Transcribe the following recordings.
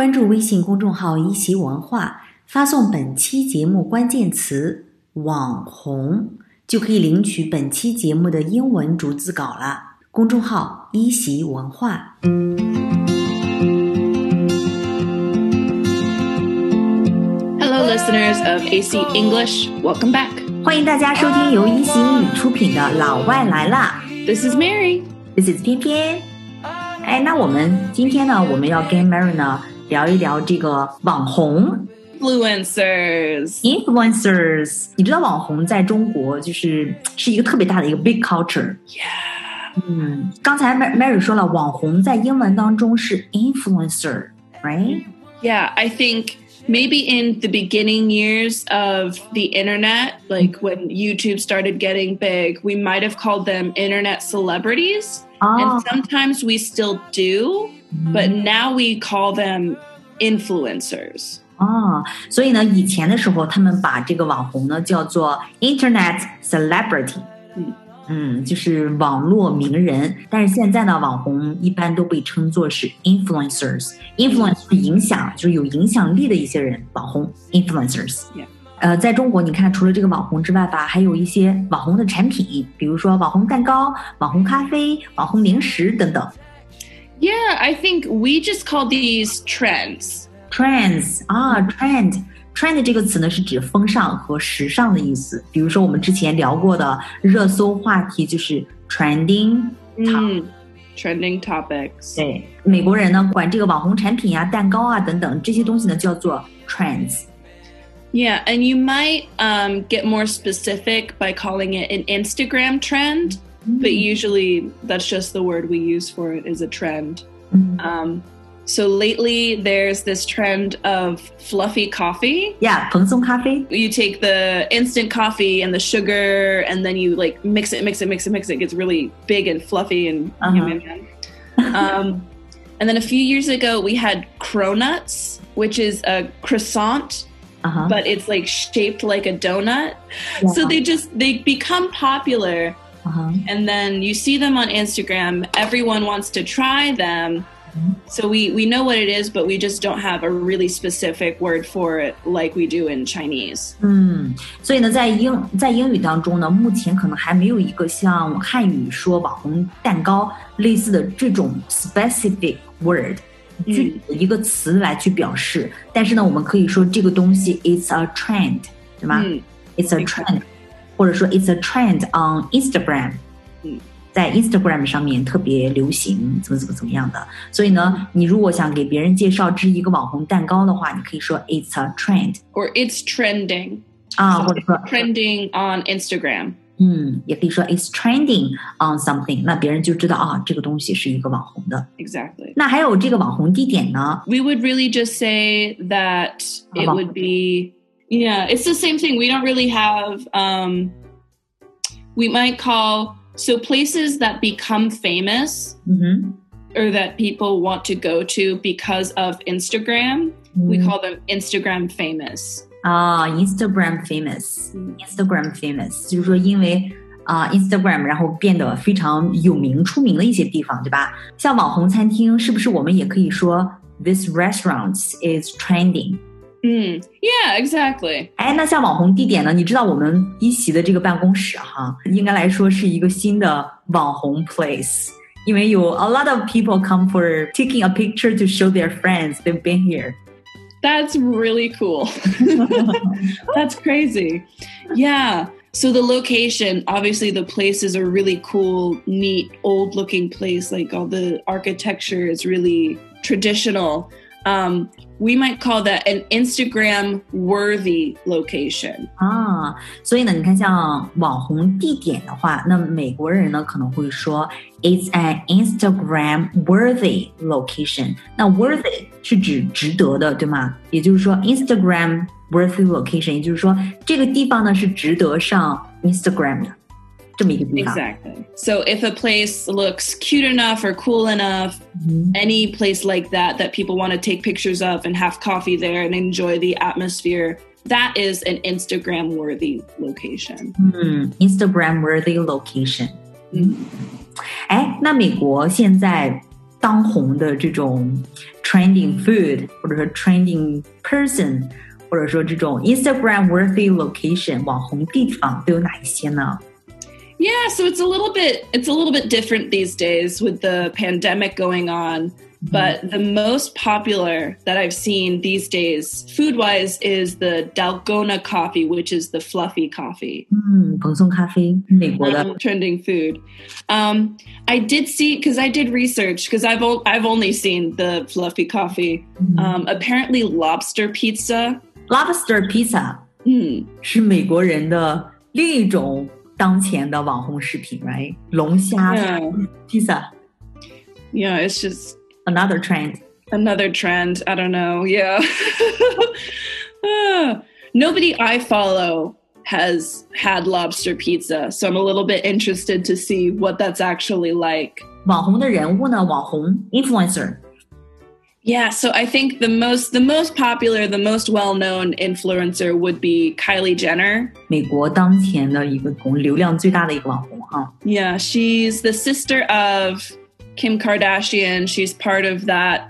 关注微信公众号“一席文化”，发送本期节目关键词“网红”，就可以领取本期节目的英文逐字稿了。公众号“一席文化”。Hello, listeners of AC English. Welcome back. 欢迎大家收听由一席英语出品的《老外来啦 This is Mary.，This is 偏偏。哎，那我们今天呢，我们要跟 Mary 呢聊一聊这个网红 Influencers. influencers。你知道网红在中国就是是一个特别大的一个 big culture。 Yeah. 嗯，刚才 Mary Mary 说了，网红在英文当中是 influencer，right？ Yeah, I think maybe in the beginning years of the internet, like when YouTube started getting big, we might have called them internet celebrities. 哦 And，sometimes we still do, but now we call them influencers. 哦，所以呢，以前的时候他们把这个网红呢叫做 internet celebrity，嗯嗯，就是网络名人。但是现在呢，网红一般都被称作是 influencers，influence 是影响，就是有影响力的一些人，网红 influencers。 Yeah. 呃，在中国，你看，除了这个网红之外吧，还有一些网红的产品，比如说网红蛋糕、网红咖啡、网红零食等等。 Yeah, I think we just call these trends. trends 啊，trend。trend 这个词呢是指风尚和时尚的意思。比如说我们之前聊过的热搜话题就是 trending。 Mm, trending topics. 对，美国人呢管这个网红产品啊、蛋糕啊等等这些东西呢叫做 trends。 Yeah, and you might um, get more specific by calling it an Instagram trend, Mm. But hmm. usually that's just the word we use for it is a trend. Mm. Um, so lately, there's this trend of fluffy coffee. Yeah, pengsong coffee. You take the instant coffee and the sugar, and then you like mix it, mix it, mix it, mix it. it gets really big and fluffy and uh-huh. yum, yum, uh-huh. yum. Um, and then a few years ago, we had cronuts, which is a croissant, uh-huh. but it's like shaped like a donut. Yeah. So they just they become popular 啊哈， and then you see them on Instagram. Everyone wants to try them. So we we know what it is, but we just don't have a really specific word for it like we do in Chinese. 嗯，所以呢，在英在英语当中呢，目前可能还没有一个像汉语说网红蛋糕类似的这种 specific word。具体的一个词来去表示，但是呢，我们可以说这个东西 is a trend，对吗、 Mm. i t s a trend， 或者说 it's a trend on Instagram，嗯，在 Instagram 上面特别流行，怎么怎么怎么样的。所以呢，你如果想给别人介绍这是一个网红蛋糕的话，你可以说 it's a trend Or it's trending. 啊， So 或者说 it's trending on Instagram. 嗯，也可以说 it's trending on something，那别人就知道啊，这个东西是一个网红的。 Exactly. 那还有这个网红地点呢？ We would really just say that it Uh-huh. would be yeah, it's the same thing. We don't really have um we might call so places that become famous 嗯哼， or that people want to go to because of Instagram, we 嗯 call them Instagram famous. 啊，Instagram famous，Instagram famous，就是说因为啊、Instagram，然后变得非常有名、出名的一些地方，对吧？像网红餐厅，是不是我们也可以说 this restaurant is trending？ Mm, yeah, exactly. 哎，那像网红地点呢？你知道我们一席的这个办公室哈，应该来说是一个新的网红 place，因为有 a lot of people come for taking a picture to show their friends they've been here。 That's really cool. That's crazy. Yeah. So the location, obviously the place is a really cool, neat, old looking place. Like all the architecture is really traditional. Um, we might call that an Instagram worthy location. 啊，所以呢，你看像网红地点的话，那美国人呢可能会说 it's an Instagram worthy location。那 worthy 是指值得的，对吗？也就是说 Instagram worthy location，也就是说这个地方呢是值得上 Instagram 的 这么一个地方。 Exactly. So if a place looks cute enough or cool enough, 嗯 any place like that that people want to take pictures of and have coffee there and enjoy the atmosphere, that is an Instagram worthy location. 嗯，Instagram worthy location。嗯哎，那美国现在 当红的这种 trending food，或者说 trending person，或者说这种 Instagram worthy location 网红地方都有哪一些呢 ？Yeah, so it's a little bit it's a little bit different these days with the pandemic going on. But the most popular that I've seen these days, food wise, is the Dalgona coffee, which is the fluffy coffee. 嗯，蓬松咖啡，美国的。 Um, trending food. Um, I did see because I did research because I've o- I've only seen the fluffy coffee. Um, apparently, lobster pizza. Lobster pizza 嗯，是美国人的另一种 当前的网红食品，right？龙虾 Yeah. pizza yeah, it's just another trend。 another trend. I don't know. Yeah. Ah, nobody I follow has had lobster pizza, so I'm a little bit interested to see what that's actually like. 网红的人物呢？网红 influencer Yeah, so I think the most the most popular, the most well-known influencer would be Kylie Jenner. 美国当前的一个红流量最大的一个网红哈。 Yeah, she's the sister of Kim Kardashian. She's part of that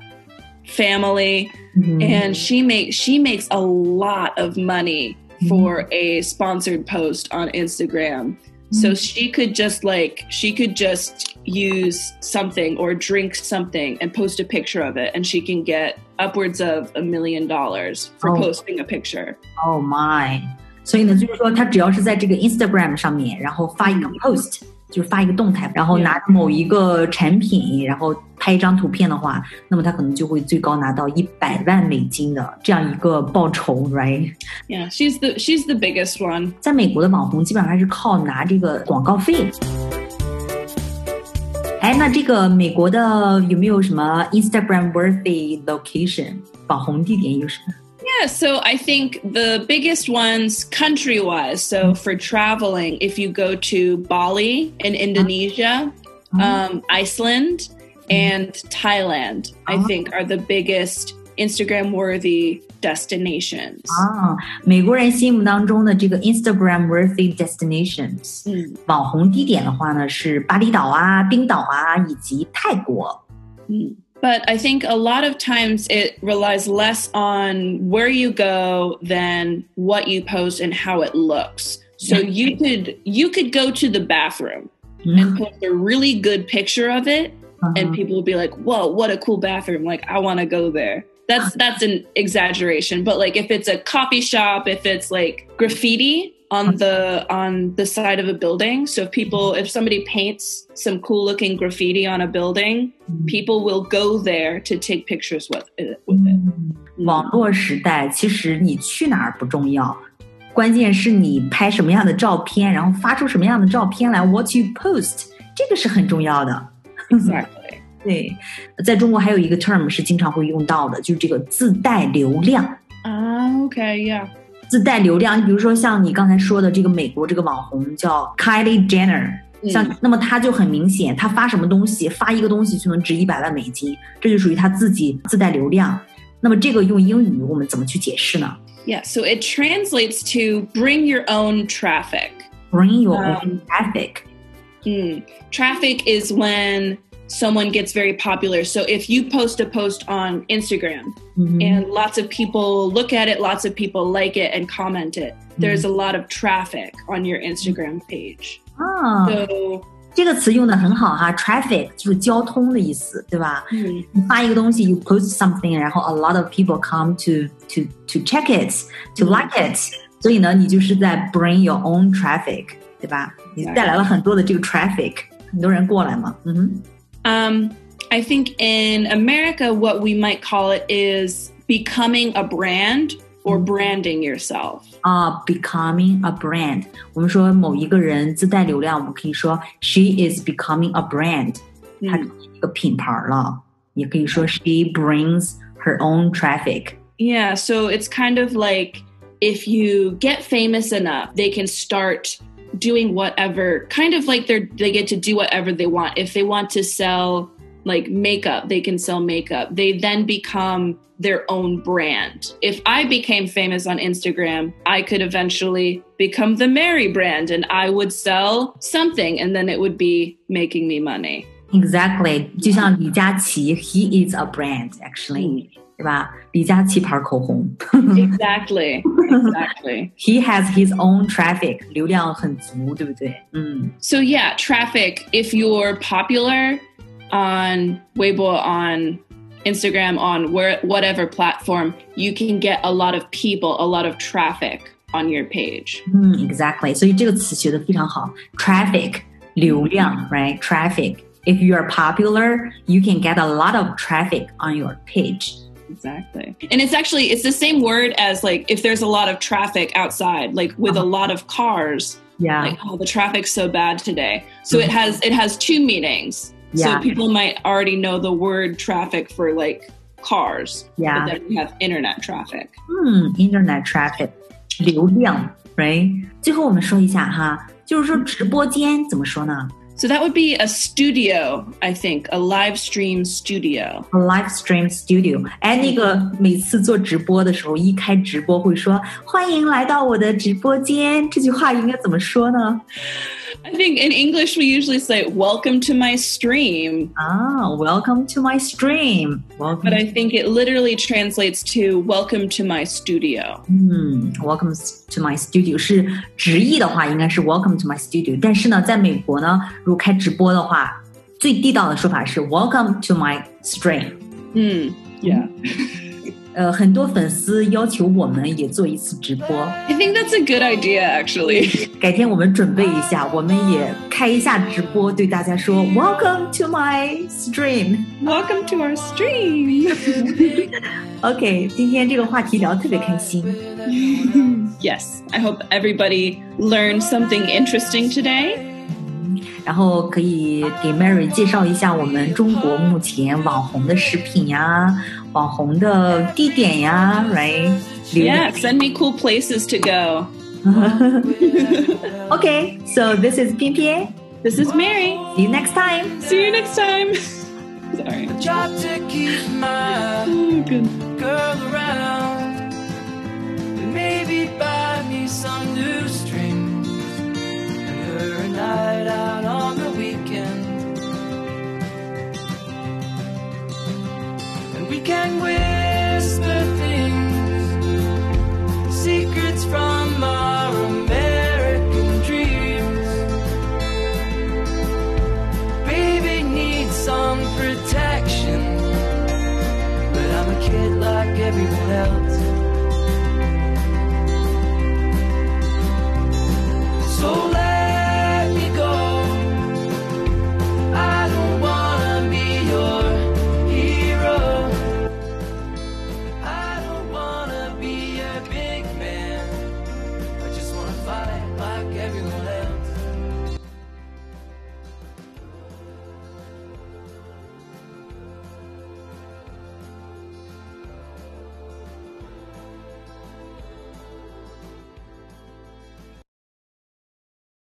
family. 嗯 and she makes she makes a lot of money for a sponsored post on Instagram. So she could just like she could just use something or drink something and post a picture of it and she can get upwards of a million dollars for Oh. posting a picture. Oh my！所以呢，就是说，他只要是在这个 Instagram 上面，然后发一个 post，就是发一个动态，然后 Yeah. 拿着某一个产品，然后 拍一张图片的话，那么他可能就会最高拿到一百万美金的这样一个报酬，right？Yeah, she's the she's the biggest one. 在美国的网红基本上还是靠拿这个广告费。哎，那这个美国的有没有什么 Instagram worthy location 网红地点有什么？Yeah, so I think the biggest ones country wise. So for traveling, if you go to Bali in Indonesia, um, Iceland, and Thailand, I Oh. think are the biggest Instagram worthy destinations. 啊，美国人心目当中的这个 Instagram worthy destinations 嗯网红地点的话呢，是巴厘岛啊、冰岛啊以及泰国。 Mm. But I think a lot of times it relies less on where you go than what you post and how it looks. So you could you could go to the bathroom and post a really good picture of it 嗯 and people will be like, "Whoa, what a cool bathroom! Like, I want to go there." That's that's an exaggeration, but like if it's a coffee shop, if it's like graffiti on the on the side of a building, so if people if somebody paints some cool looking graffiti on a building, people will go there to take pictures with it. With it. 嗯网络时代，其实你去哪儿不重要，关键是你拍什么样的照片，然后发出什么样的照片来，what you post，这个是很重要的。 Exactly. 对，在中国还有一个 term 是经常会用到的，就是这个自带流量。 Ah, okay, yeah. 自带流量，你比如说像你刚才说的这个美国这个网红叫 Kylie Jenner，像、嗯那么他就很明显，他发什么东西，发一个东西就能值一百万美金，这就属于他自己自带流量。那么这个用英语我们怎么去解释呢 Yeah, so it translates to bring your own traffic. ？Bring your Um, own traffic。 Hmm. Traffic is when someone gets very popular. So if you post a post on Instagram 嗯哼 and lots of people look at it, lots of people like it and comment it, there's a lot of traffic on your Instagram page. 啊， So 这个词用的很好哈，traffic 就是交通的意思，对吧？ hmm, 你发一个东西，you post something，然后 a lot of people come to to to check it, to like it，所以呢，你就是在 bring your own traffic， 对吧？你带来了很多的这个 traffic，很多人过来嘛，嗯哼， um, I think in America, what we might call it is becoming a brand or branding yourself. 啊、b e c o m i n g a brand，我们说某一个人自带流量，我们可以说 she is becoming a brand，她 Mm. 成为一个品牌了，也可以说 she brings her own traffic。 Yeah, so it's kind of like if you get famous enough, they can start doing whatever, kind of like they're they get to do whatever they want. If they want to sell like makeup, they can sell makeup. They then become their own brand. If I became famous on Instagram, I could eventually become the Mary brand and I would sell something and then it would be making me money. Exactly，就像李佳琦，He is a brand actually，、对吧？李佳琦牌口红 Exactly. Exactly. ，He has his own traffic，流量很足，对不对？嗯 So yeah, traffic. If you're popular on Weibo, on Instagram, on where whatever platform, you can get a lot of people, a lot of traffic on your page. 嗯，exactly，所以这个词学的非常好，traffic 流量，right？traffic。If you are popular, you can get a lot of traffic on your page. Exactly. And it's actually it's the same word as like if there's a lot of traffic outside, like with a lot of cars. Yeah. Like oh the traffic's so bad today. So it has it has two meanings. Yeah. So people might already know the word traffic for like cars. Yeah. But then we have internet traffic. 嗯，internet traffic 流量，right？最后我们说一下哈，就是说直播间怎么说呢 So that would be a studio, I think, a live stream studio. ？A live stream studio。哎，那个每次做直播的时候，一开直播会说“欢迎来到我的直播间”，这句话应该怎么说呢？ I think in English we usually say welcome to my stream, 啊，Welcome to my stream。Welcome but I think it literally translates to welcome to my studio. 嗯，Welcome to my studio 是直译的话，应该是 Welcome to my studio。但是呢，在美国呢，如果开直播的话，最地道的说法是 Welcome to my stream。 Hmm. Yeah. 呃，很多粉丝要求我们也做一次直播，I think that's a good idea, actually. 改天我们准备一下，我们也开一下直播，对大家说 Welcome to my stream。Welcome to our stream. OK，今天这个话题聊得特别开心。yes, I hope everybody learned something interesting today. 然后可以给 Mary 介绍一下我们中国目前网红的食品呀、网红的地点呀，right？ Yeah, send me cool places to go. OK, so this is 偏偏 This is Mary. See you next time. See you next time. Sorry. Job to keep my Oh, good. girl around. And maybe buy me some new strings. And her a night out on the we can whisper things, secrets from our American dreams. Baby needs some protection. But I'm a kid like everyone else.